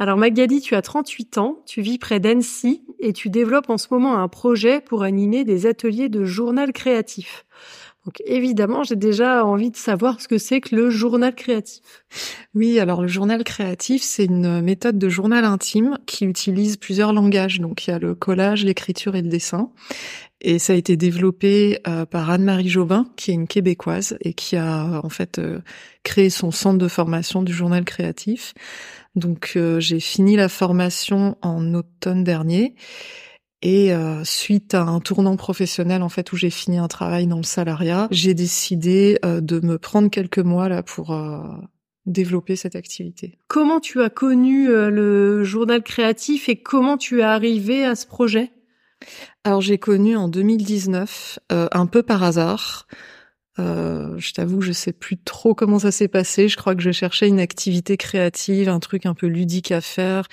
Alors Magali, tu as 38 ans, tu vis près d'Annecy et tu développes en ce moment un projet pour animer des ateliers de journal créatif. Donc évidemment, j'ai déjà envie de savoir ce que c'est que le journal créatif. Oui, alors le journal créatif, c'est une méthode de journal intime qui utilise plusieurs langages. Donc il y a le collage, l'écriture et le dessin. Et ça a été développé euh, par Anne-Marie Jobin, qui est une québécoise et qui a en fait euh, créé son centre de formation du journal créatif. Donc euh, j'ai fini la formation en automne dernier et euh, suite à un tournant professionnel en fait où j'ai fini un travail dans le salariat, j'ai décidé euh, de me prendre quelques mois là pour développer cette activité. Comment tu as connu le journal créatif et comment tu es arrivé à ce projet? Alors j'ai connu en 2019 un peu par hasard. Euh, je t'avoue, je sais plus trop comment ça s'est passé. Je crois que je cherchais une activité créative, un truc un peu ludique à faire.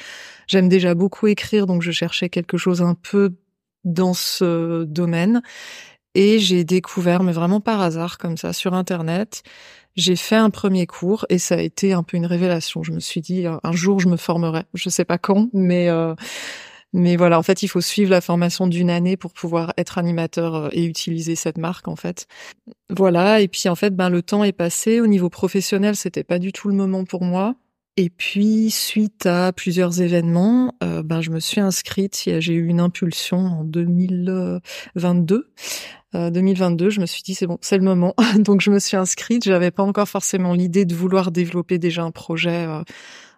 J'aime déjà beaucoup écrire, donc je cherchais quelque chose un peu dans ce domaine. Et j'ai découvert, mais vraiment par hasard, comme ça, sur Internet, j'ai fait un premier cours et ça a été un peu une révélation. Je me suis dit, un jour, je me formerai. Je sais pas quand, mais euh, mais voilà, en fait, il faut suivre la formation d'une année pour pouvoir être animateur euh, et utiliser cette marque, en fait. Voilà. Et puis, en fait, ben, le temps est passé. Au niveau professionnel, c'était pas du tout le moment pour moi. Et puis, suite à plusieurs événements, euh, ben, je me suis inscrite. J'ai eu une impulsion en 2022. 2022, euh, je me suis dit c'est bon, c'est le moment. Donc, je me suis inscrite. J'avais pas encore forcément l'idée de vouloir développer déjà un projet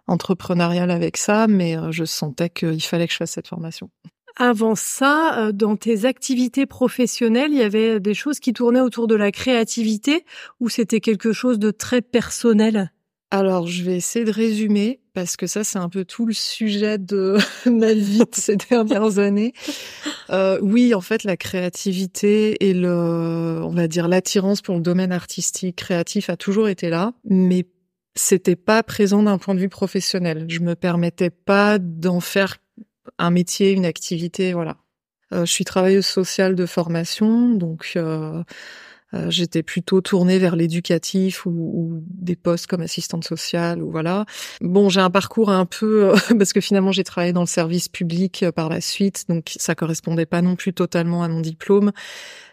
entrepreneurial avec ça, mais euh, je sentais qu'il fallait que je fasse cette formation. Avant ça, euh, dans tes activités professionnelles, il y avait des choses qui tournaient autour de la créativité ou c'était quelque chose de très personnel? Alors, je vais essayer de résumer parce que ça, c'est un peu tout le sujet de ma vie de ces dernières années. Euh, oui, en fait, la créativité et le, on va dire, l'attirance pour le domaine artistique, créatif a toujours été là, mais c'était pas présent d'un point de vue professionnel. Je me permettais pas d'en faire un métier, une activité, voilà. Euh, je suis travailleuse sociale de formation, donc euh, euh, j'étais plutôt tournée vers l'éducatif ou, des postes comme assistante sociale ou voilà. Bon, j'ai un parcours un peu parce que finalement j'ai travaillé dans le service public par la suite, donc ça correspondait pas non plus totalement à mon diplôme,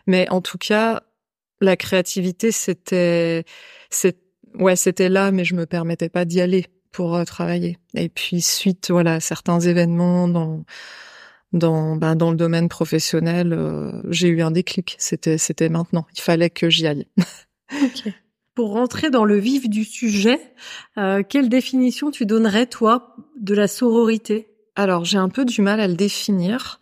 mais en tout cas la créativité c'était c'est ouais, c'était là, mais je me permettais pas d'y aller pour euh, travailler. Et puis suite, voilà, certains événements dans dans ben, dans le domaine professionnel, euh, j'ai eu un déclic. C'était c'était maintenant. Il fallait que j'y aille. okay. Pour rentrer dans le vif du sujet, euh, quelle définition tu donnerais toi de la sororité? Alors j'ai un peu du mal à le définir.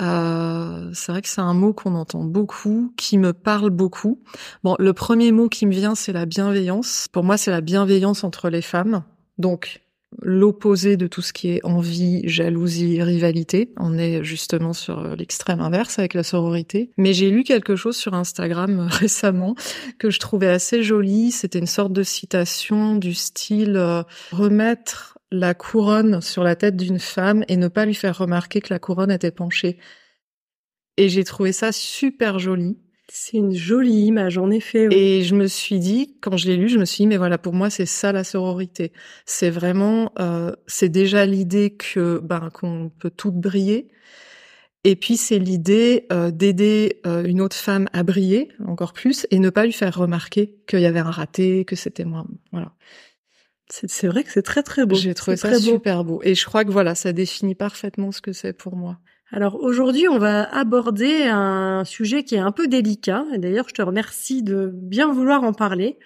Euh, c'est vrai que c'est un mot qu'on entend beaucoup, qui me parle beaucoup. Bon, le premier mot qui me vient, c'est la bienveillance. Pour moi, c'est la bienveillance entre les femmes. Donc, l'opposé de tout ce qui est envie, jalousie, rivalité. On est justement sur l'extrême inverse avec la sororité. Mais j'ai lu quelque chose sur Instagram récemment que je trouvais assez joli. C'était une sorte de citation du style euh, remettre la couronne sur la tête d'une femme et ne pas lui faire remarquer que la couronne était penchée. Et j'ai trouvé ça super joli. C'est une jolie image, en effet. Et je me suis dit, quand je l'ai lu, je me suis dit, mais voilà, pour moi, c'est ça la sororité. C'est vraiment, euh, c'est déjà l'idée que ben qu'on peut toutes briller. Et puis c'est l'idée euh, d'aider euh, une autre femme à briller encore plus et ne pas lui faire remarquer qu'il y avait un raté, que c'était moins. Voilà. C'est vrai que c'est très très beau. J'ai trouvé ça super beau. Et je crois que voilà, ça définit parfaitement ce que c'est pour moi. Alors aujourd'hui, on va aborder un sujet qui est un peu délicat. Et d'ailleurs, je te remercie de bien vouloir en parler.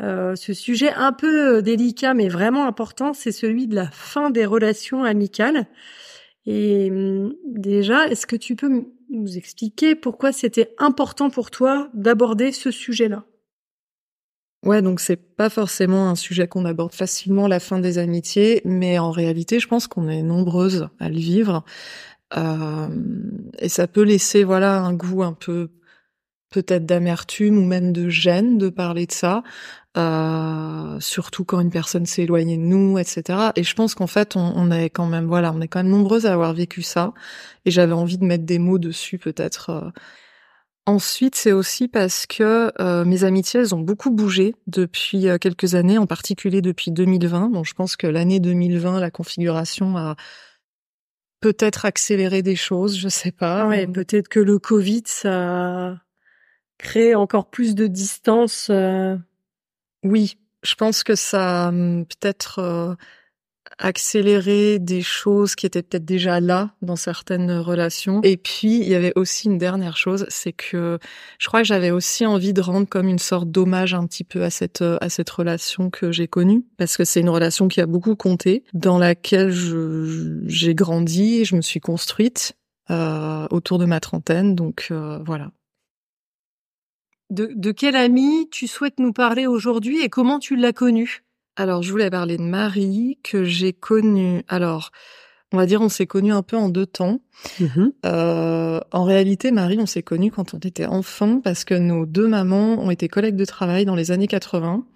Euh, ce sujet un peu délicat mais vraiment important, c'est celui de la fin des relations amicales. Et hum, déjà, est-ce que tu peux nous expliquer pourquoi c'était important pour toi d'aborder ce sujet-là? Ouais, donc c'est pas forcément un sujet qu'on aborde facilement la fin des amitiés, mais en réalité, je pense qu'on est nombreuses à le vivre. Euh, et ça peut laisser voilà un goût un peu peut-être d'amertume ou même de gêne de parler de ça, euh, surtout quand une personne s'est éloignée de nous, etc. Et je pense qu'en fait, on, est quand même voilà, on est quand même nombreuses à avoir vécu ça, et j'avais envie de mettre des mots dessus peut-être. Euh, Ensuite, c'est aussi parce que euh, mes amitiés, elles ont beaucoup bougé depuis euh, quelques années, en particulier depuis 2020. Bon, je pense que l'année 2020, la configuration a peut-être accéléré des choses, je sais pas. Ouais, peut-être que le Covid, ça a créé encore plus de distance. Euh... Oui, je pense que ça hum, peut-être euh, accélérer des choses qui étaient peut-être déjà là dans certaines relations. Et puis, il y avait aussi une dernière chose, c'est que je crois que j'avais aussi envie de rendre comme une sorte d'hommage un petit peu à cette, à cette relation que j'ai connue, parce que c'est une relation qui a beaucoup compté, dans laquelle j'ai grandi, je me suis construite euh, autour de ma trentaine, donc euh, voilà. De, de quel ami tu souhaites nous parler aujourd'hui et comment tu l'as connue? Alors, je voulais parler de Marie, que j'ai connue. Alors, on va dire, on s'est connus un peu en deux temps. Mm-hmm. Euh, en réalité, Marie, on s'est connus quand on était enfant parce que nos deux mamans ont été collègues de travail dans les années 80.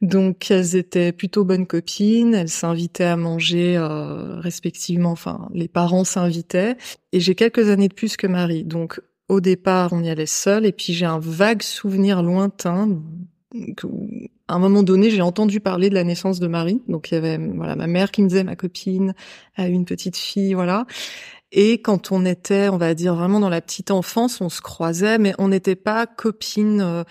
Donc, elles étaient plutôt bonnes copines. Elles s'invitaient à manger euh, respectivement. Enfin, les parents s'invitaient. Et j'ai quelques années de plus que Marie. Donc, au départ, on y allait seul. Et puis, j'ai un vague souvenir lointain à un moment donné, j'ai entendu parler de la naissance de Marie. Donc il y avait voilà ma mère qui me disait ma copine a une petite fille, voilà. Et quand on était, on va dire vraiment dans la petite enfance, on se croisait, mais on n'était pas copines. Euh,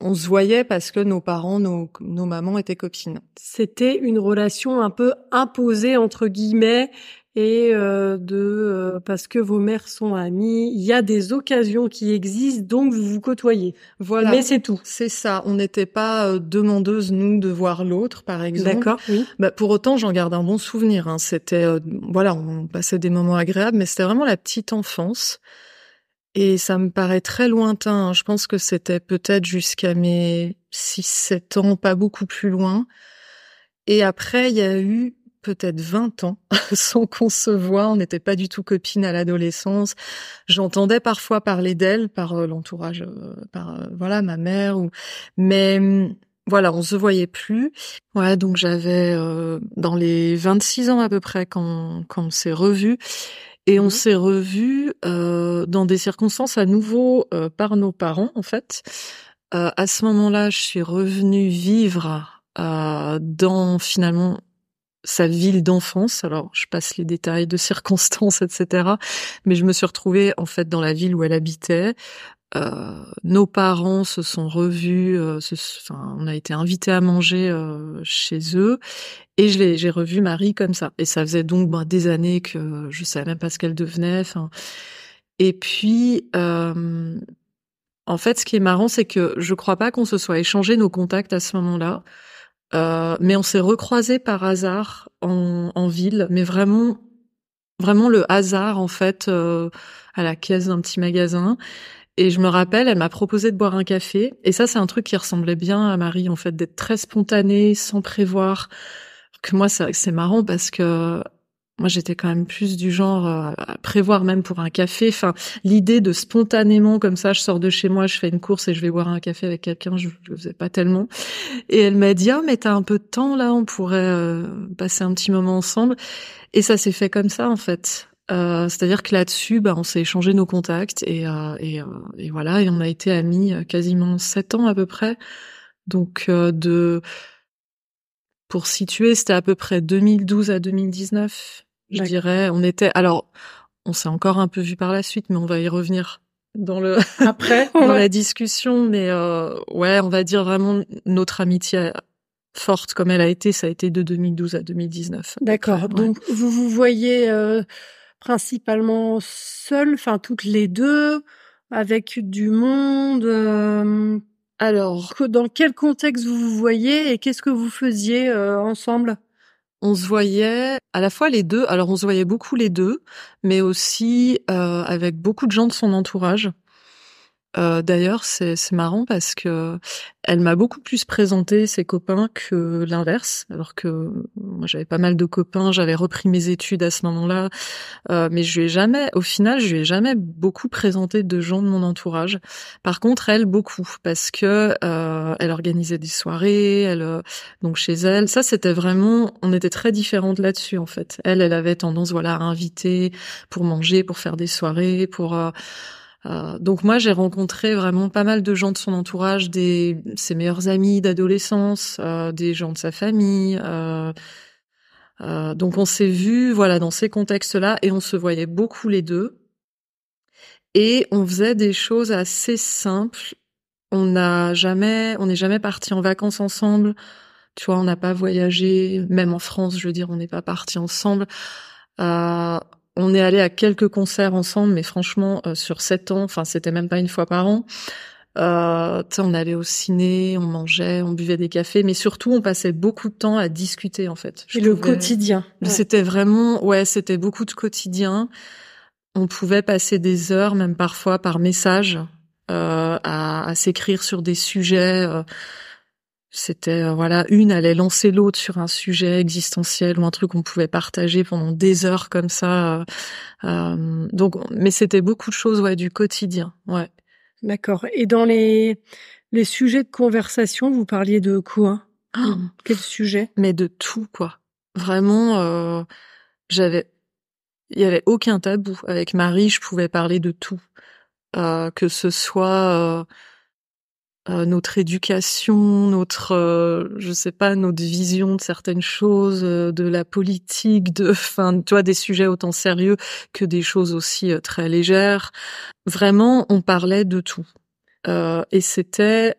on se voyait parce que nos parents, nos, nos mamans étaient copines. C'était une relation un peu imposée entre guillemets et euh, de euh, parce que vos mères sont amies, il y a des occasions qui existent, donc vous vous côtoyez. Voilà. Mais c'est tout. C'est ça. On n'était pas euh, demandeuses nous de voir l'autre, par exemple. D'accord. Oui. Bah, pour autant, j'en garde un bon souvenir. Hein. C'était voilà, on passait des moments agréables, mais c'était vraiment la petite enfance. Et ça me paraît très lointain. Hein. Je pense que c'était peut-être jusqu'à mes 6-7 ans, pas beaucoup plus loin. Et après, il y a eu peut-être 20 ans sans qu'on se voit. On n'était pas du tout copines à l'adolescence. J'entendais parfois parler d'elle par euh, l'entourage, euh, par euh, voilà ma mère ou mais hum, voilà, on se voyait plus. Ouais, donc j'avais dans les 26 ans à peu près quand quand on s'est revus et on mmh s'est revus dans des circonstances à nouveau par nos parents en fait. à ce moment-là, je suis revenue vivre dans finalement sa ville d'enfance. Alors, je passe les détails de circonstances, etc. Mais je me suis retrouvée en fait dans la ville où elle habitait. Euh, nos parents se sont revus, euh, enfin, on a été invités à manger euh, chez eux, et je j'ai revu Marie comme ça. Et ça faisait donc ben, des années que je savais même pas ce qu'elle devenait. Enfin, et puis, euh, en fait, ce qui est marrant, c'est que je crois pas qu'on se soit échangé nos contacts à ce moment-là. Euh, mais on s'est recroisés par hasard en, en, ville, mais vraiment, vraiment le hasard en fait euh, à la caisse d'un petit magasin. Et je me rappelle, elle m'a proposé de boire un café. Et ça, c'est un truc qui ressemblait bien à Marie, en fait, d'être très spontanée, sans prévoir. Que moi, c'est marrant parce que moi, j'étais quand même plus du genre euh, à prévoir même pour un café. Enfin, l'idée de spontanément comme ça, je sors de chez moi, je fais une course et je vais boire un café avec quelqu'un, je, le faisais pas tellement. Et elle m'a dit "Ah, mais t'as un peu de temps là, on pourrait euh, passer un petit moment ensemble." Et ça s'est fait comme ça en fait. Euh, C'est-à-dire que là-dessus, bah, on s'est échangé nos contacts et, euh, et, et, voilà, et on a été amis quasiment sept ans à peu près. Donc de pour situer, c'était à peu près 2012 à 2019 je dirais. On était, alors, on s'est encore un peu vu par la suite, mais on va y revenir dans le après dans la discussion. Mais euh, ouais, on va dire vraiment notre amitié forte comme elle a été, ça a été de 2012 à 2019. D'accord. Donc vous vous voyez euh, principalement seules, enfin toutes les deux, avec du monde. Euh, alors, dans quel contexte vous vous voyez et qu'est-ce que vous faisiez euh, ensemble? On se voyait à la fois les deux. Alors on se voyait beaucoup les deux, mais aussi euh, avec beaucoup de gens de son entourage. Euh, D'ailleurs, c'est marrant parce que elle m'a beaucoup plus présenté ses copains que l'inverse. Alors que moi, j'avais pas mal de copains, j'avais repris mes études à ce moment-là, euh, mais je lui ai jamais, au final, je lui ai jamais beaucoup présenté de gens de mon entourage. Par contre, elle beaucoup parce que euh, elle organisait des soirées, elle euh, donc chez elle. Ça, c'était vraiment, on était très différentes là-dessus en fait. Elle, elle avait tendance, voilà, à inviter pour manger, pour faire des soirées, pour euh, donc moi j'ai rencontré vraiment pas mal de gens de son entourage, des ses meilleurs amis d'adolescence, euh, des gens de sa famille. Euh, euh donc on s'est vu voilà dans ces contextes-là et on se voyait beaucoup les deux et on faisait des choses assez simples. On n'a jamais on n'est jamais parti en vacances ensemble. Tu vois, on n'a pas voyagé, même en France, je veux dire, on n'est pas parti ensemble. Euh, on est allé à quelques concerts ensemble, mais franchement, euh, sur sept ans, enfin, c'était même pas une fois par an. Euh, on allait au ciné, on mangeait, on buvait des cafés, mais surtout, on passait beaucoup de temps à discuter, en fait. Et le quotidien. C'était vraiment, ouais, c'était beaucoup de quotidien. On pouvait passer des heures, même parfois par message, euh, à, à s'écrire sur des sujets. Euh, c'était euh, voilà, une allait lancer l'autre sur un sujet existentiel ou un truc qu'on pouvait partager pendant des heures comme ça. Euh, euh, donc, mais c'était beaucoup de choses ouais du quotidien, ouais. D'accord. Et dans les les sujets de conversation, vous parliez de quoi? Oh Quel sujet? Mais de tout quoi. Vraiment, j'avais, il y avait aucun tabou avec Marie. Je pouvais parler de tout, que ce soit euh, notre éducation, notre, euh, je sais pas, notre vision de certaines choses, euh, de la politique, de, enfin, tu vois, des sujets autant sérieux que des choses aussi très légères. Vraiment, on parlait de tout. et c'était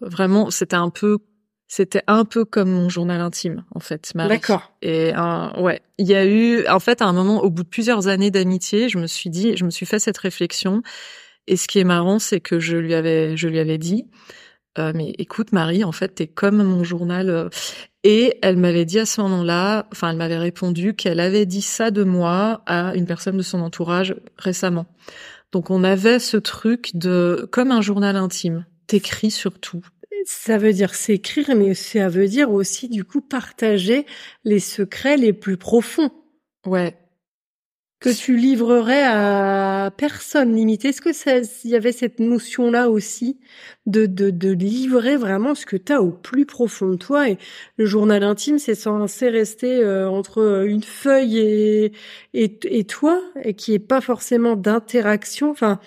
vraiment, c'était un peu c'était un peu comme mon journal intime en fait d'accord et ouais il y a eu en fait à un moment au bout de plusieurs années d'amitié je me suis dit je me suis fait cette réflexion et ce qui est marrant, c'est que je lui avais, je lui avais dit, euh, mais écoute Marie, en fait, t'es comme mon journal. Euh. Et elle m'avait dit à ce moment-là, enfin, elle m'avait répondu qu'elle avait dit ça de moi à une personne de son entourage récemment. Donc on avait ce truc de comme un journal intime. T'écris sur tout. Ça veut dire s'écrire, mais ça veut dire aussi du coup partager les secrets les plus profonds. Ouais, que tu livrerais à personne limite. Est-ce que il y avait cette notion-là aussi de, de, livrer vraiment ce que tu as au plus profond de toi? Et le journal intime, c'est censé rester euh, entre une feuille et, et, et toi et qui est pas forcément d'interaction. Enfin,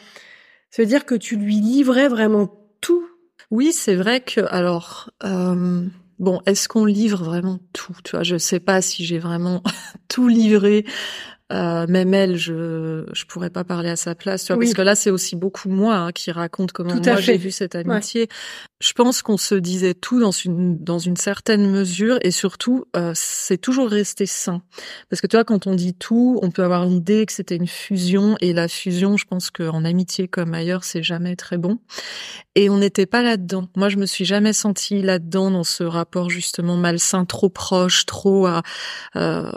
veut dire que tu lui livrais vraiment tout. Oui, c'est vrai que alors. Euh... Bon, est-ce qu'on livre vraiment tout? Tu vois, je sais pas si j'ai vraiment tout livré euh, même elle, je je pourrais pas parler à sa place, tu vois, parce que là c'est aussi beaucoup moi hein, qui raconte comment moi j'ai vu cette amitié. Je pense qu'on se disait tout dans une dans une certaine mesure et surtout euh, c'est toujours resté sain, parce que tu vois quand on dit tout, on peut avoir l'idée que c'était une fusion et la fusion, je pense qu'en amitié comme ailleurs c'est jamais très bon. Et on n'était pas là-dedans. Moi je me suis jamais sentie là-dedans dans ce rapport justement malsain, trop proche, trop à euh,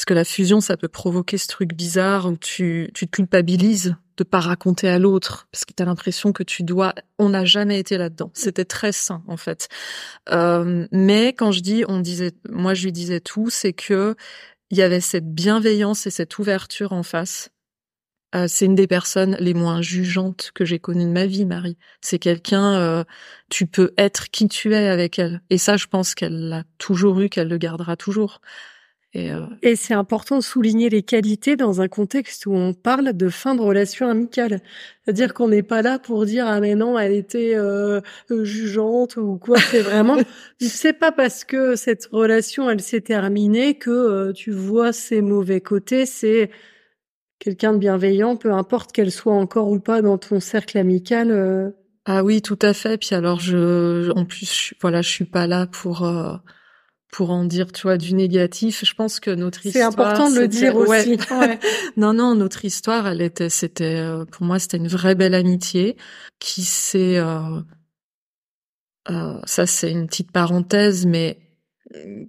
parce que la fusion, ça peut provoquer ce truc bizarre où tu, tu te culpabilises de pas raconter à l'autre parce que tu as l'impression que tu dois. On n'a jamais été là-dedans. C'était très sain en fait. Euh, mais quand je dis, on disait, moi je lui disais tout, c'est que il y avait cette bienveillance et cette ouverture en face. Euh, c'est une des personnes les moins jugeantes que j'ai connues de ma vie, Marie. C'est quelqu'un, euh, tu peux être qui tu es avec elle. Et ça, je pense qu'elle l'a toujours eu, qu'elle le gardera toujours. Euh, Et, c'est important de souligner les qualités dans un contexte où on parle de fin de relation amicale. C'est-à-dire qu'on n'est pas là pour dire ah mais non elle était euh, euh jugeante ou quoi. C'est vraiment c'est pas parce que cette relation elle s'est terminée que euh, tu vois ses mauvais côtés. C'est quelqu'un de bienveillant, peu importe qu'elle soit encore ou pas dans ton cercle amical. Ah oui, tout à fait. Puis alors je, en plus, voilà, je suis pas là pour pour en dire, tu vois, du négatif. Je pense que notre histoire. C'est important de le dire aussi. Ouais. non, non, notre histoire, elle était, c'était, euh, pour moi, c'était une vraie belle amitié qui s'est, euh, euh, ça c'est une petite parenthèse, mais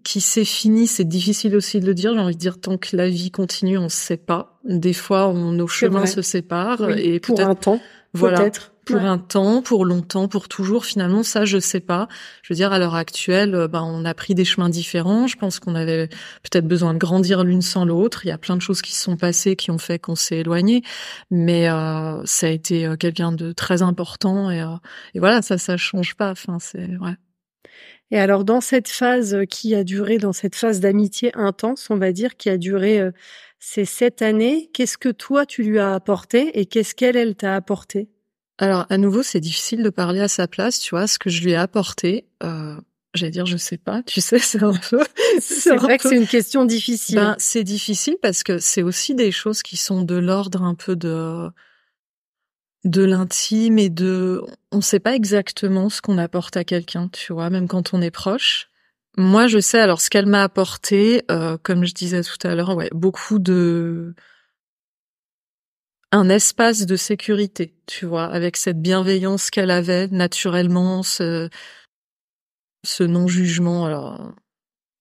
qui s'est finie, c'est difficile aussi de le dire. J'ai envie de dire, tant que la vie continue, on ne sait pas. Des fois, on, nos chemins se séparent et pour un temps. Voilà. Peut-être. Pour Ouais. un temps, pour longtemps, pour toujours. Finalement, ça, je sais pas. Je veux dire, à l'heure actuelle, euh, ben, on a pris des chemins différents. Je pense qu'on avait peut-être besoin de grandir l'une sans l'autre. Il y a plein de choses qui se sont passées qui ont fait qu'on s'est éloigné. Mais euh, ça a été euh, quelqu'un de très important. Et, euh, et voilà, ça, ça change pas. Enfin, c'est ouais. Et alors, dans cette phase qui a duré, dans cette phase d'amitié intense, on va dire, qui a duré euh, ces sept années, qu'est-ce que toi, tu lui as apporté et qu'est-ce qu'elle, elle t'a apporté? Alors, à nouveau, c'est difficile de parler à sa place, tu vois, ce que je lui ai apporté. Euh, J'allais dire, je sais pas, tu sais, c'est un peu. C'est vrai que c'est une question difficile. Ben, c'est difficile parce que c'est aussi des choses qui sont de l'ordre un peu de de l'intime et de on sait pas exactement ce qu'on apporte à quelqu'un, tu vois, même quand on est proche. Moi, je sais alors ce qu'elle m'a apporté, euh, comme je disais tout à l'heure, ouais, beaucoup de un espace de sécurité, tu vois, avec cette bienveillance qu'elle avait naturellement, ce ce non-jugement. Alors,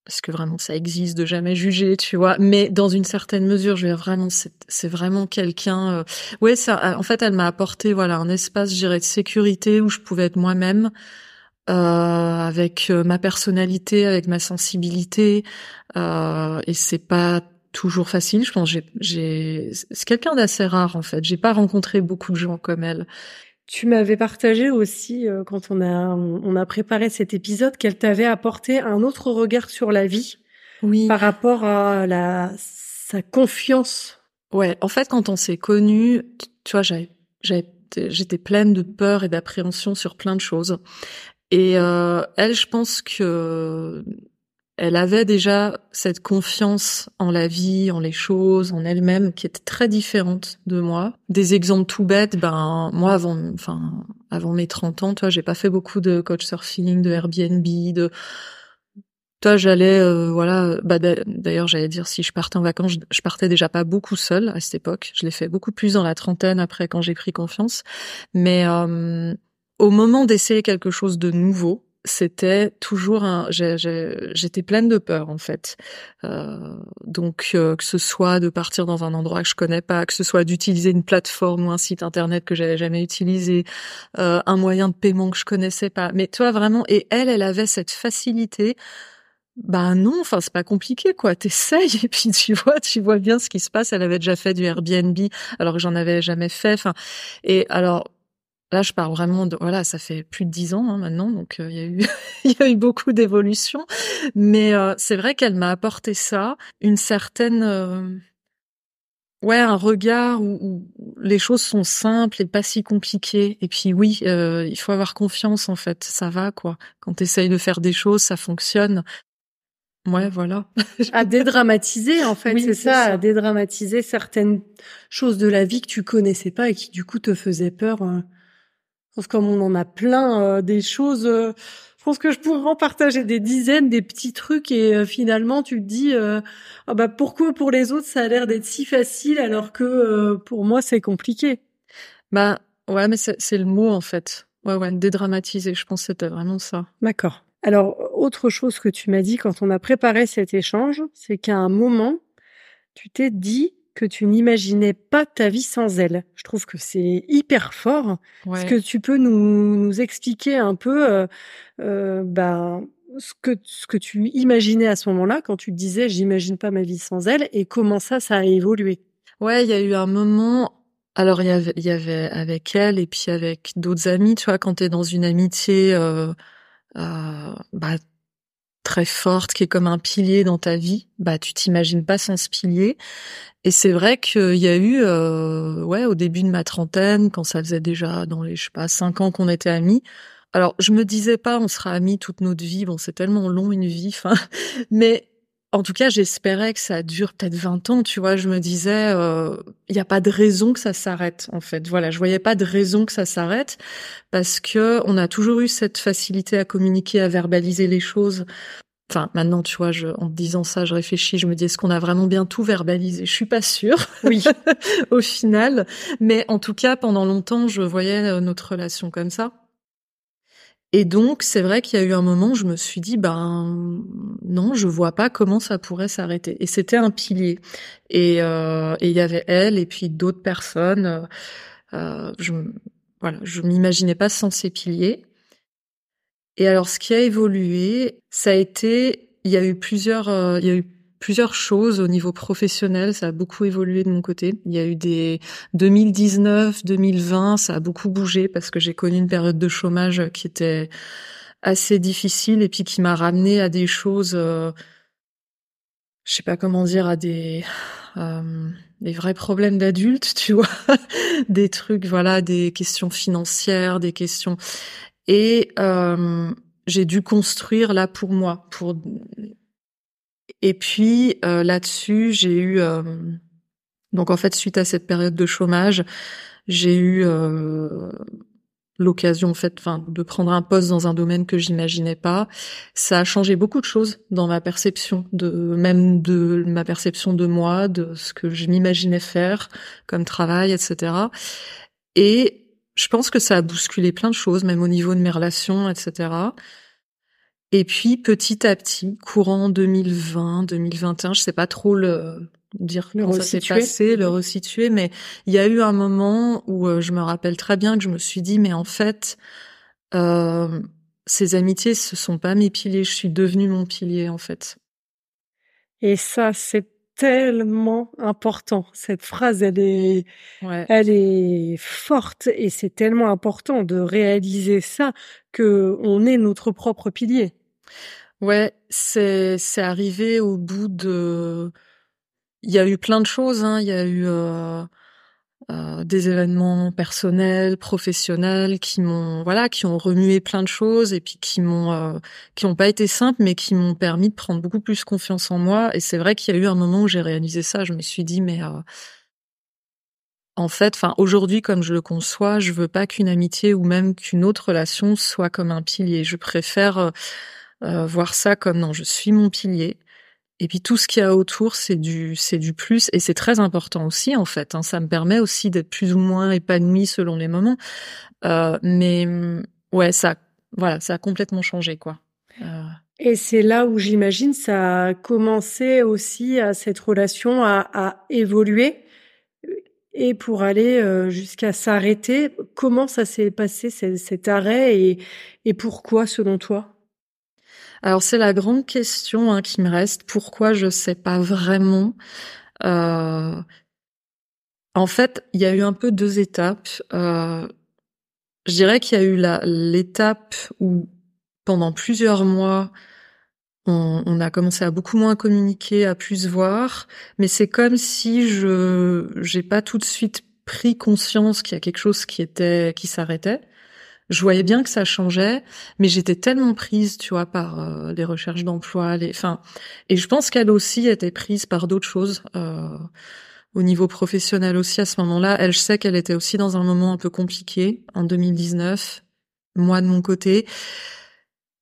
parce que vraiment ça existe de jamais juger, tu vois? Mais dans une certaine mesure, je veux dire vraiment, c'est c'est vraiment quelqu'un. Euh... Ouais, ça. En fait, elle m'a apporté voilà un espace, je dirais, de sécurité où je pouvais être moi-même. Euh, avec euh, ma personnalité, avec ma sensibilité, euh, et c'est pas toujours facile. Je pense j'ai c'est quelqu'un d'assez rare en fait. J'ai pas rencontré beaucoup de gens comme elle. Tu m'avais partagé aussi, euh, quand on a, on a préparé cet épisode, qu'elle t'avait apporté un autre regard sur la vie Oui. par rapport à la, sa confiance. Ouais, en fait, quand on s'est connus, tu- vois, j'avais, j'avais, j'étais pleine de peur et d'appréhension sur plein de choses. Et euh, elle, je pense que elle avait déjà cette confiance en la vie, en les choses, en elle-même, qui était très différente de moi. Des exemples tout bêtes, ben moi avant, enfin avant mes 30 ans, toi, j'ai pas fait beaucoup de couchsurfing, de Airbnb, de toi, j'allais, euh, voilà, bah, d'a- d'ailleurs, j'allais dire, si je partais en vacances, je partais déjà pas beaucoup seule à cette époque. Je l'ai fait beaucoup plus dans la trentaine après quand j'ai pris confiance. Mais euh, au moment d'essayer quelque chose de nouveau, c'était toujours un. J'étais pleine de peur en fait. Euh, donc euh, que ce soit de partir dans un endroit que je connais pas, que ce soit d'utiliser une plateforme ou un site internet que j'avais jamais utilisé, euh, un moyen de paiement que je connaissais pas. Mais toi vraiment, et elle, elle avait cette facilité bah non, enfin c'est pas compliqué quoi. T'essayes et puis tu vois, tu vois bien ce qui se passe. Elle avait déjà fait du Airbnb alors que j'en avais jamais fait. Enfin et alors là je parle vraiment de voilà, ça fait plus de dix ans hein, maintenant, donc euh, il y a eu il y a eu beaucoup d'évolution. Mais euh, c'est vrai qu'elle m'a apporté ça, une certaine euh, ouais un regard où, où les choses sont simples et pas si compliquées. Et puis oui, euh, il faut avoir confiance en fait. Ça va quoi. Quand t'essayes de faire des choses, ça fonctionne. Ouais, voilà. À dédramatiser, en fait, Oui, c'est ça, ça. à dédramatiser certaines choses de la vie que tu connaissais pas et qui, du coup, te faisaient peur. euh. Je pense comme on en a plein, euh, des choses, euh, je pense que je pourrais en partager des dizaines, des petits trucs et euh, finalement, tu te dis, euh, ah bah, pourquoi pour les autres, ça a l'air d'être si facile alors que euh, pour moi, c'est compliqué? Bah ouais, mais c'est c'est le mot en fait. Ouais, ouais, dédramatiser. Je pense que c'était vraiment ça. D'accord. Alors, autre chose que tu m'as dit quand on a préparé cet échange, c'est qu'à un moment, tu t'es dit que tu n'imaginais pas ta vie sans elle. Je trouve que c'est hyper fort. Ouais. Est-ce que tu peux nous, nous expliquer un peu euh, euh, bah, ce, que, ce que tu imaginais à ce moment-là quand tu te disais j'imagine pas ma vie sans elle et comment ça, ça a évolué? Ouais, il y a eu un moment. Alors il y avait, il y avait avec elle et puis avec d'autres amis. Tu vois, quand t'es dans une amitié, euh, euh, bah très forte, qui est comme un pilier dans ta vie, bah tu t'imagines pas sans ce pilier. Et c'est vrai qu'il y a eu, euh, ouais, au début de ma trentaine, quand ça faisait déjà dans les, je sais pas, cinq ans qu'on était amis. Alors je me disais pas, on sera amis toute notre vie. Bon, c'est tellement long une vie, enfin, mais en tout cas, j'espérais que ça dure peut-être 20 ans, tu vois. Je me disais, euh, il n'y a pas de raison que ça s'arrête, en fait. Voilà, je voyais pas de raison que ça s'arrête parce que on a toujours eu cette facilité à communiquer, à verbaliser les choses. Enfin, maintenant, tu vois, je, en te disant ça, je réfléchis, je me dis, est-ce qu'on a vraiment bien tout verbalisé? Je suis pas sûre. Oui. au final. Mais en tout cas, pendant longtemps, je voyais euh, notre relation comme ça. Et donc, c'est vrai qu'il y a eu un moment je me suis dit, ben non, je vois pas comment ça pourrait s'arrêter. Et c'était un pilier. Et euh, il y avait elle et puis d'autres personnes. Euh, je, voilà, je m'imaginais pas sans ces piliers. Et alors, ce qui a évolué, ça a été, il y a eu plusieurs, euh, il y a eu plusieurs choses au niveau professionnel. Ça a beaucoup évolué de mon côté. Il y a eu des 2019, 2020, ça a beaucoup bougé parce que j'ai connu une période de chômage qui était assez difficile et puis qui m'a ramené à des choses, euh, je sais pas comment dire, à des euh, des vrais problèmes d'adultes, tu vois, des trucs, voilà, des questions financières, des questions. Et euh, j'ai dû construire là pour moi, pour. Et puis euh, là-dessus, j'ai eu euh, donc en fait suite à cette période de chômage, j'ai eu euh, l'occasion en fait enfin de prendre un poste dans un domaine que j'imaginais pas. Ça a changé beaucoup de choses dans ma perception de même de ma perception de moi de ce que je m'imaginais faire comme travail etc et je pense que ça a bousculé plein de choses même au niveau de mes relations etc et puis petit à petit courant 2020 2021 je sais pas trop le dire le comment ça s'est passé, le resituer, mais il y a eu un moment où euh, je me rappelle très bien que je me suis dit, mais en fait, euh, ces amitiés, ce sont pas mes piliers, je suis devenue mon pilier en fait. Et ça, c'est tellement important. Cette phrase, elle est, elle est forte et c'est tellement important de réaliser ça que on est notre propre pilier. Ouais, c'est c'est arrivé au bout de il y a eu plein de choses. Hein. Il y a eu euh, euh, des événements personnels, professionnels qui m'ont voilà, qui ont remué plein de choses et puis qui m'ont euh, qui ont pas été simples, mais qui m'ont permis de prendre beaucoup plus confiance en moi. Et c'est vrai qu'il y a eu un moment où j'ai réalisé ça. Je me suis dit mais en fait, enfin aujourd'hui comme je le conçois, je veux pas qu'une amitié ou même qu'une autre relation soit comme un pilier. Je préfère euh, voir ça comme non, je suis mon pilier et puis tout ce qu'il y a autour, c'est du, c'est du plus, et c'est très important aussi en fait. Hein. Ça me permet aussi d'être plus ou moins épanoui selon les moments. Euh, mais ouais, ça, voilà, ça a complètement changé quoi. Euh... Et c'est là où j'imagine ça a commencé aussi à cette relation à, à évoluer et pour aller euh, jusqu'à s'arrêter. Comment ça s'est passé cet, cet arrêt et, et pourquoi selon toi? Alors c'est la grande question hein, qui me reste. Pourquoi je sais pas vraiment. Euh... En fait, il y a eu un peu deux étapes. Euh... Je dirais qu'il y a eu l'étape où pendant plusieurs mois, on, on, a commencé à beaucoup moins communiquer, à plus voir, mais c'est comme si je j'ai pas tout de suite pris conscience qu'il y a quelque chose qui était qui s'arrêtait. Je voyais bien que ça changeait, mais j'étais tellement prise, tu vois, par euh, les recherches d'emploi, les, enfin, et je pense qu'elle aussi était prise par d'autres choses euh, au niveau professionnel aussi à ce moment-là. Elle, je sais qu'elle était aussi dans un moment un peu compliqué en 2019, moi de mon côté.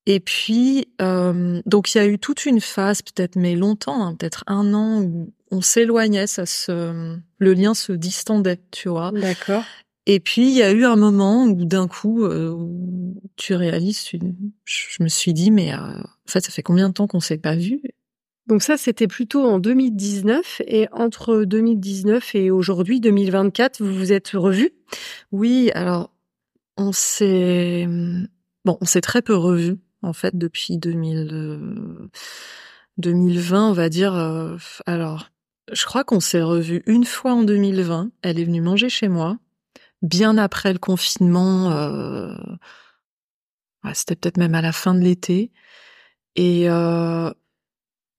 Et puis, euh, donc il y a eu toute une phase, peut-être, mais longtemps, hein, peut-être un an, où on s'éloignait, ça se, le lien se distendait, tu vois. D'accord. Et puis il y a eu un moment où d'un coup euh, tu réalises, je me suis dit mais euh, en fait ça fait combien de temps qu'on s'est pas vu? Donc ça c'était plutôt en 2019 et entre 2019 et aujourd'hui 2024 vous vous êtes revus? Oui alors on s'est bon on s'est très peu revus en fait depuis 2000 2020 on va dire euh, alors je crois qu'on s'est revus une fois en 2020 elle est venue manger chez moi bien après le confinement. Euh, C'était peut-être même à la fin de l'été. Et euh,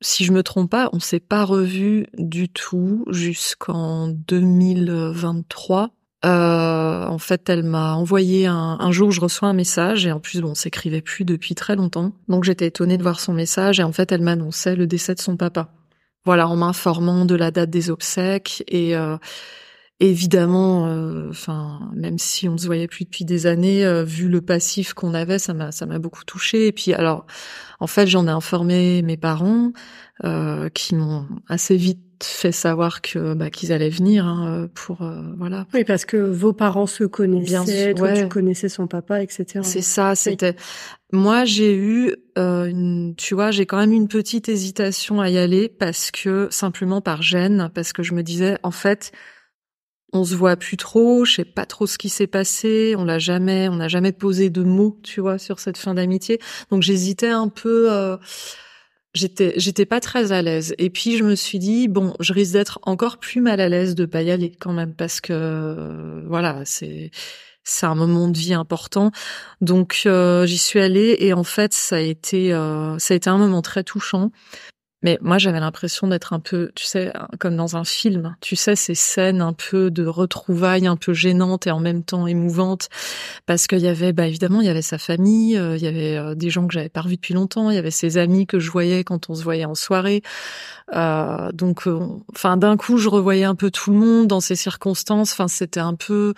si je me trompe pas, on s'est pas revu du tout jusqu'en 2023. Euh, en fait, elle m'a envoyé un, un, jour, je reçois un message et en plus, bon, on s'écrivait plus depuis très longtemps. Donc j'étais étonnée de voir son message et en fait, elle m'annonçait le décès de son papa. Voilà, en m'informant de la date des obsèques et euh, évidemment, euh, enfin, même si on ne se voyait plus depuis des années, euh, vu le passif qu'on avait, ça m'a, ça m'a beaucoup touché. Et puis, alors, en fait, j'en ai informé mes parents, euh, qui m'ont assez vite fait savoir que bah, qu'ils allaient venir hein, pour voilà. Oui, parce que vos parents se connaissaient, Bien, toi tu connaissais son papa, etc. C'est ça. C'était. Moi, j'ai eu une, tu vois, j'ai quand même une petite hésitation à y aller parce que simplement par gêne, parce que je me disais, en fait on se voit plus trop, je sais pas trop ce qui s'est passé, on l'a jamais, on n'a jamais posé de mots, tu vois, sur cette fin d'amitié. Donc j'hésitais un peu, euh, j'étais, j'étais pas très à l'aise. Et puis je me suis dit bon, je risque d'être encore plus mal à l'aise de pas y aller quand même parce que voilà, c'est c'est un moment de vie important. Donc euh, j'y suis allée et en fait ça a été euh, ça a été un moment très touchant. Mais moi, j'avais l'impression d'être un peu, tu sais, comme dans un film. Tu sais, ces scènes un peu de retrouvailles, un peu gênantes et en même temps émouvantes, parce qu'il y avait, bah évidemment, il y avait sa famille, euh, il y avait euh, des gens que j'avais pas revus depuis longtemps, il y avait ses amis que je voyais quand on se voyait en soirée. Euh, donc, enfin, d'un coup, je revoyais un peu tout le monde dans ces circonstances. Enfin, c'était un peu,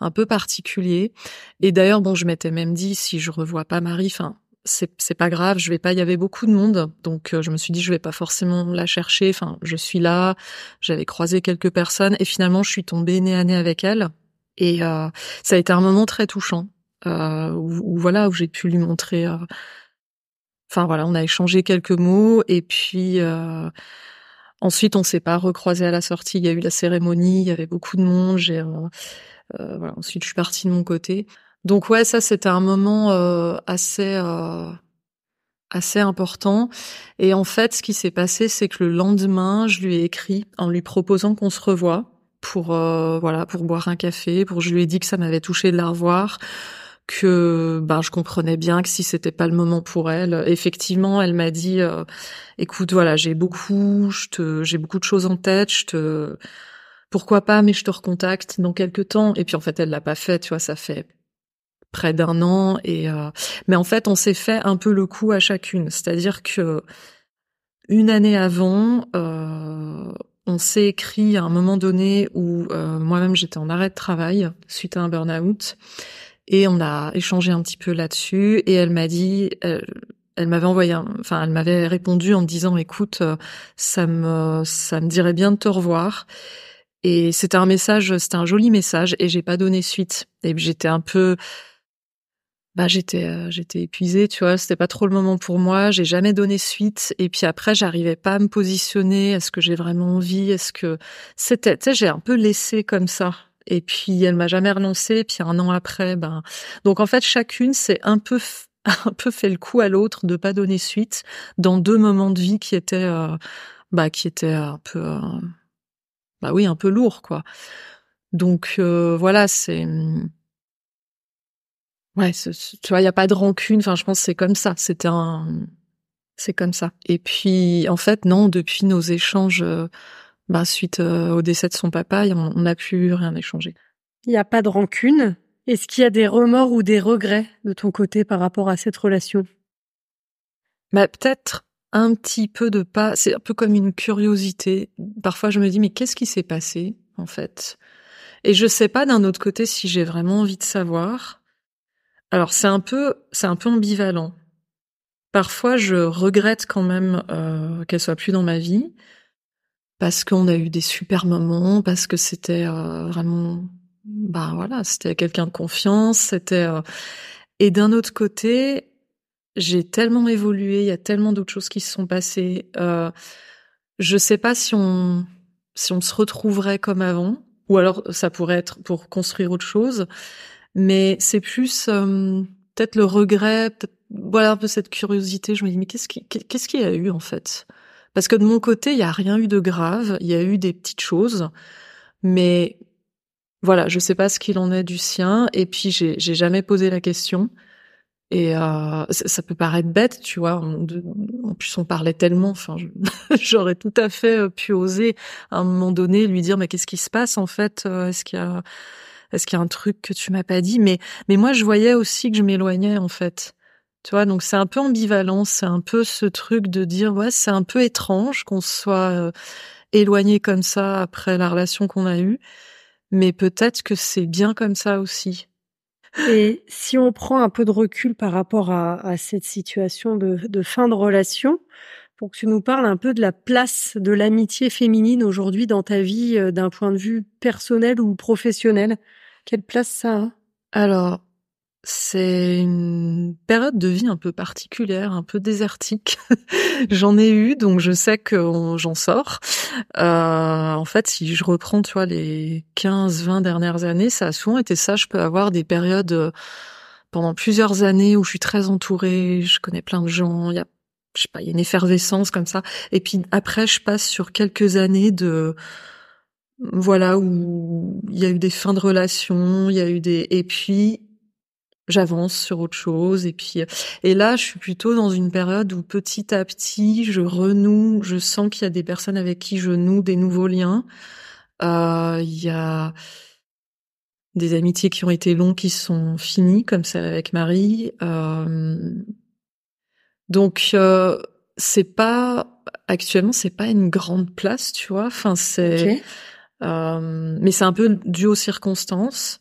un peu particulier. Et d'ailleurs, bon, je m'étais même dit, si je revois pas Marie, enfin c'est pas grave, je vais pas. Il y avait beaucoup de monde, donc euh, je me suis dit je vais pas forcément la chercher. Enfin, je suis là. J'avais croisé quelques personnes et finalement je suis tombée nez à nez avec elle. Et euh, ça a été un moment très touchant euh, où, voilà où j'ai pu lui montrer. Euh, enfin voilà, on a échangé quelques mots et puis euh, ensuite on s'est pas recroisé à la sortie. Il y a eu la cérémonie, il y avait beaucoup de monde. J'ai voilà, ensuite je suis partie de mon côté. Donc ouais, ça c'était un moment euh, assez euh, assez important. Et en fait, ce qui s'est passé, c'est que le lendemain, je lui ai écrit en lui proposant qu'on se revoie pour euh, voilà pour boire un café. Pour je lui ai dit que ça m'avait touché de la revoir, que ben je comprenais bien que si c'était pas le moment pour elle, effectivement, elle m'a dit écoute voilà j'ai beaucoup je te j'ai beaucoup de choses en tête, je te pourquoi pas, mais je te recontacte dans quelques temps. Et puis en fait, elle l'a pas fait, tu vois, ça fait près d'un an et euh, mais en fait on s'est fait un peu le coup à chacune. C'est-à-dire que une année avant euh, on s'est écrit à un moment donné où euh, moi-même j'étais en arrêt de travail suite à un burn-out et on a échangé un petit peu là-dessus et elle m'a dit elle m'avait envoyé enfin elle m'avait répondu en me disant écoute ça me ça me dirait bien de te revoir. Et c'était un message c'était un joli message et j'ai pas donné suite. Et j'étais un peu bah j'étais euh, j'étais épuisée, tu vois, c'était pas trop le moment pour moi, j'ai jamais donné suite et puis après j'arrivais pas à me positionner, est-ce que j'ai vraiment envie, est-ce que c'était tu sais j'ai un peu laissé comme ça. Et puis elle m'a jamais renoncé, puis un an après ben donc en fait chacune c'est un peu un peu fait le coup à l'autre de pas donner suite dans deux moments de vie qui étaient euh, bah qui étaient un peu euh, bah oui, un peu lourds quoi. Donc voilà, c'est Ouais, tu vois, il y a pas de rancune. Enfin, je pense que c'est comme ça. C'était un, c'est comme ça. Et puis, en fait, non, depuis nos échanges, euh, bah, suite euh, au décès de son papa, on n'a plus rien échangé. Il n'y a pas de rancune. Est-ce qu'il y a des remords ou des regrets de ton côté par rapport à cette relation? Bah, peut-être un petit peu de pas. C'est un peu comme une curiosité. Parfois, je me dis, mais qu'est-ce qui s'est passé, en fait? Et je sais pas d'un autre côté si j'ai vraiment envie de savoir. Alors c'est un peu c'est un peu ambivalent. Parfois je regrette quand même euh, qu'elle soit plus dans ma vie parce qu'on a eu des super moments, parce que c'était euh, vraiment bah voilà, c'était quelqu'un de confiance, c'était euh, et d'un autre côté, j'ai tellement évolué, il y a tellement d'autres choses qui se sont passées. Euh, je sais pas si on si on se retrouverait comme avant, ou alors ça pourrait être pour construire autre chose mais c'est plus euh, peut-être le regret, peut voilà un peu cette curiosité. Je me dis mais qu'est-ce qui qu'est-ce qu'il y a eu en fait? Parce que de mon côté, il y a rien eu de grave, il y a eu des petites choses, mais voilà, je sais pas ce qu'il en est du sien. Et puis j'ai jamais posé la question. Et euh, ça, peut paraître bête, tu vois. en plus, on parlait tellement. Enfin, j'aurais tout à fait euh, pu oser à un moment donné lui dire mais qu'est-ce qui se passe en fait? Euh, Est-ce qu'il y a est-ce qu'il y a un truc que tu m'as pas dit Mais mais moi je voyais aussi que je m'éloignais en fait. Tu vois, donc c'est un peu ambivalent, c'est un peu ce truc de dire ouais, c'est un peu étrange qu'on soit euh, éloigné comme ça après la relation qu'on a eue, mais peut-être que c'est bien comme ça aussi. Et si on prend un peu de recul par rapport à, cette situation de, de, fin de relation, pour que tu nous parles un peu de la place de l'amitié féminine aujourd'hui dans ta vie euh, d'un point de vue personnel ou professionnel. Quelle place ça a? Alors, c'est une période de vie un peu particulière, un peu désertique. j'en ai eu, donc je sais que j'en sors. Euh, en fait, si je reprends, tu vois, les 15-20 dernières années, ça a souvent été ça. Je peux avoir des périodes euh, pendant plusieurs années où je suis très entourée, je connais plein de gens, je sais pas, il y a une effervescence comme ça. Et puis après, je passe sur quelques années de voilà où il y a eu des fins de relations, il y a eu des et puis j'avance sur autre chose. Et puis et là je suis plutôt dans une période où petit à petit je renoue je sens qu'il y a des personnes avec qui je noue des nouveaux liens. Euh, il y a des amitiés qui ont été longues qui sont finies comme celle avec Marie. Euh, donc euh, c'est pas actuellement c'est pas une grande place tu vois. Enfin c'est euh, mais c'est un peu dû aux circonstances.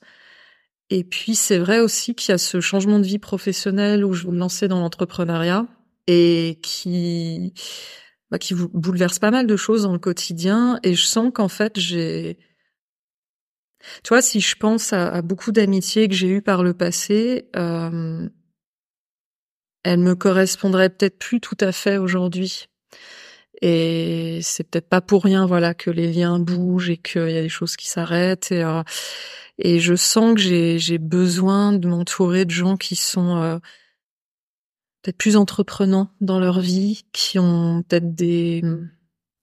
Et puis c'est vrai aussi qu'il y a ce changement de vie professionnelle où je me lancer dans l'entrepreneuriat et qui bah, qui bouleverse pas mal de choses dans le quotidien. Et je sens qu'en fait j'ai, tu vois, si je pense à, beaucoup d'amitiés que j'ai eues par le passé, euh, elles me correspondraient peut-être plus tout à fait aujourd'hui. Et c'est peut-être pas pour rien, voilà, que les liens bougent et qu'il y a des choses qui s'arrêtent. Et, euh, je sens que j'ai, besoin de m'entourer de gens qui sont euh, peut-être plus entreprenants dans leur vie, qui ont peut-être des,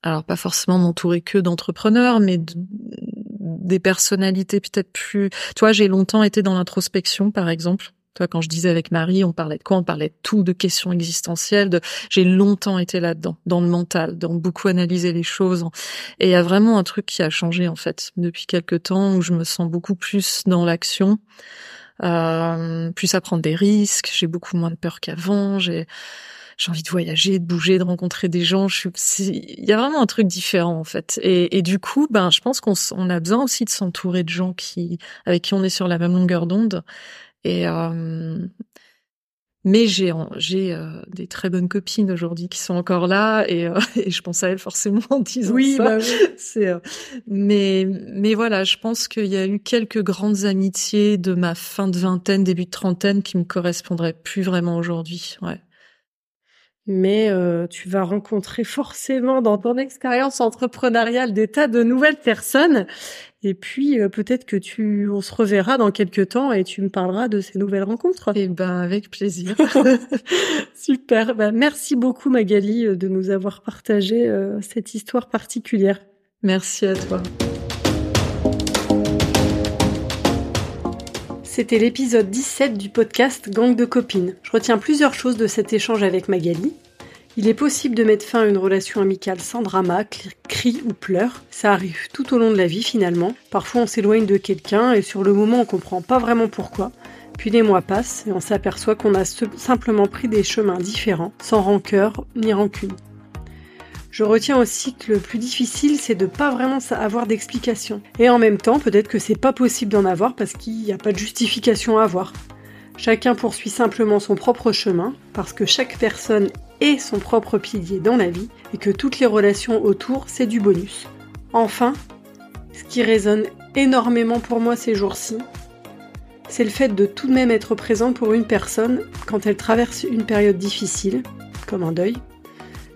alors pas forcément m'entourer que d'entrepreneurs, mais des personnalités peut-être plus. Tu vois, j'ai longtemps été dans l'introspection, par exemple. Toi, quand je disais avec Marie, on parlait de quoi? On parlait de tout, de questions existentielles. De... J'ai longtemps été là-dedans, dans le mental, dans beaucoup analyser les choses. Et il y a vraiment un truc qui a changé en fait depuis quelques temps où je me sens beaucoup plus dans l'action, euh, plus à prendre des risques. J'ai beaucoup moins de peur qu'avant. J'ai j'ai envie de voyager, de bouger, de rencontrer des gens. Je suis, il y a vraiment un truc différent en fait. Et, et du coup, ben, je pense qu'on on a besoin aussi de s'entourer de gens qui, avec qui on est sur la même longueur d'onde et euh, mais j'ai j'ai euh, des très bonnes copines aujourd'hui qui sont encore là et, euh, et, je pense à elles forcément en disant oui, ça. Bah oui. C'est mais mais voilà, je pense qu'il y a eu quelques grandes amitiés de ma fin de vingtaine, début de trentaine qui me correspondraient plus vraiment aujourd'hui. Ouais. Mais tu vas rencontrer forcément dans ton expérience entrepreneuriale des tas de nouvelles personnes et puis euh, peut-être que tu, on se reverra dans quelques temps et tu me parleras de ces nouvelles rencontres. Eh ben avec plaisir. Super. Ben, merci beaucoup Magali euh, de nous avoir partagé euh, cette histoire particulière. Merci à toi. C'était l'épisode 17 du podcast Gang de copines. Je retiens plusieurs choses de cet échange avec Magali. Il est possible de mettre fin à une relation amicale sans drama, cri ou pleurs. Ça arrive tout au long de la vie finalement. Parfois on s'éloigne de quelqu'un et sur le moment on comprend pas vraiment pourquoi. Puis les mois passent et on s'aperçoit qu'on a simplement pris des chemins différents, sans rancœur ni rancune. Je retiens aussi que le plus difficile, c'est de pas vraiment avoir d'explication. Et en même temps, peut-être que c'est pas possible d'en avoir parce qu'il n'y a pas de justification à avoir. Chacun poursuit simplement son propre chemin, parce que chaque personne est son propre pilier dans la vie, et que toutes les relations autour, c'est du bonus. Enfin, ce qui résonne énormément pour moi ces jours-ci, c'est le fait de tout de même être présent pour une personne quand elle traverse une période difficile, comme un deuil,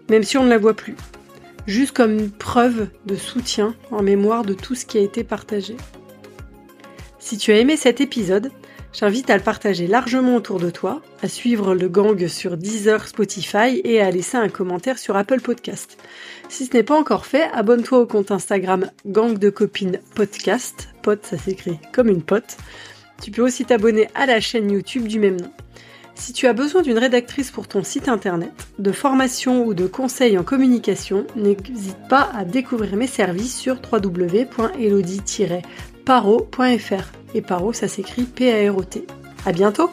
même si on ne la voit plus, juste comme preuve de soutien en mémoire de tout ce qui a été partagé. Si tu as aimé cet épisode, J'invite à le partager largement autour de toi, à suivre le gang sur Deezer, Spotify et à laisser un commentaire sur Apple Podcast. Si ce n'est pas encore fait, abonne-toi au compte Instagram Gang de Copines Podcast. Pote, ça s'écrit comme une pote. Tu peux aussi t'abonner à la chaîne YouTube du même nom. Si tu as besoin d'une rédactrice pour ton site internet, de formation ou de conseils en communication, n'hésite pas à découvrir mes services sur www.elodie-paro.fr. Et Paro, ça s'écrit P-A-R-O-T. À bientôt!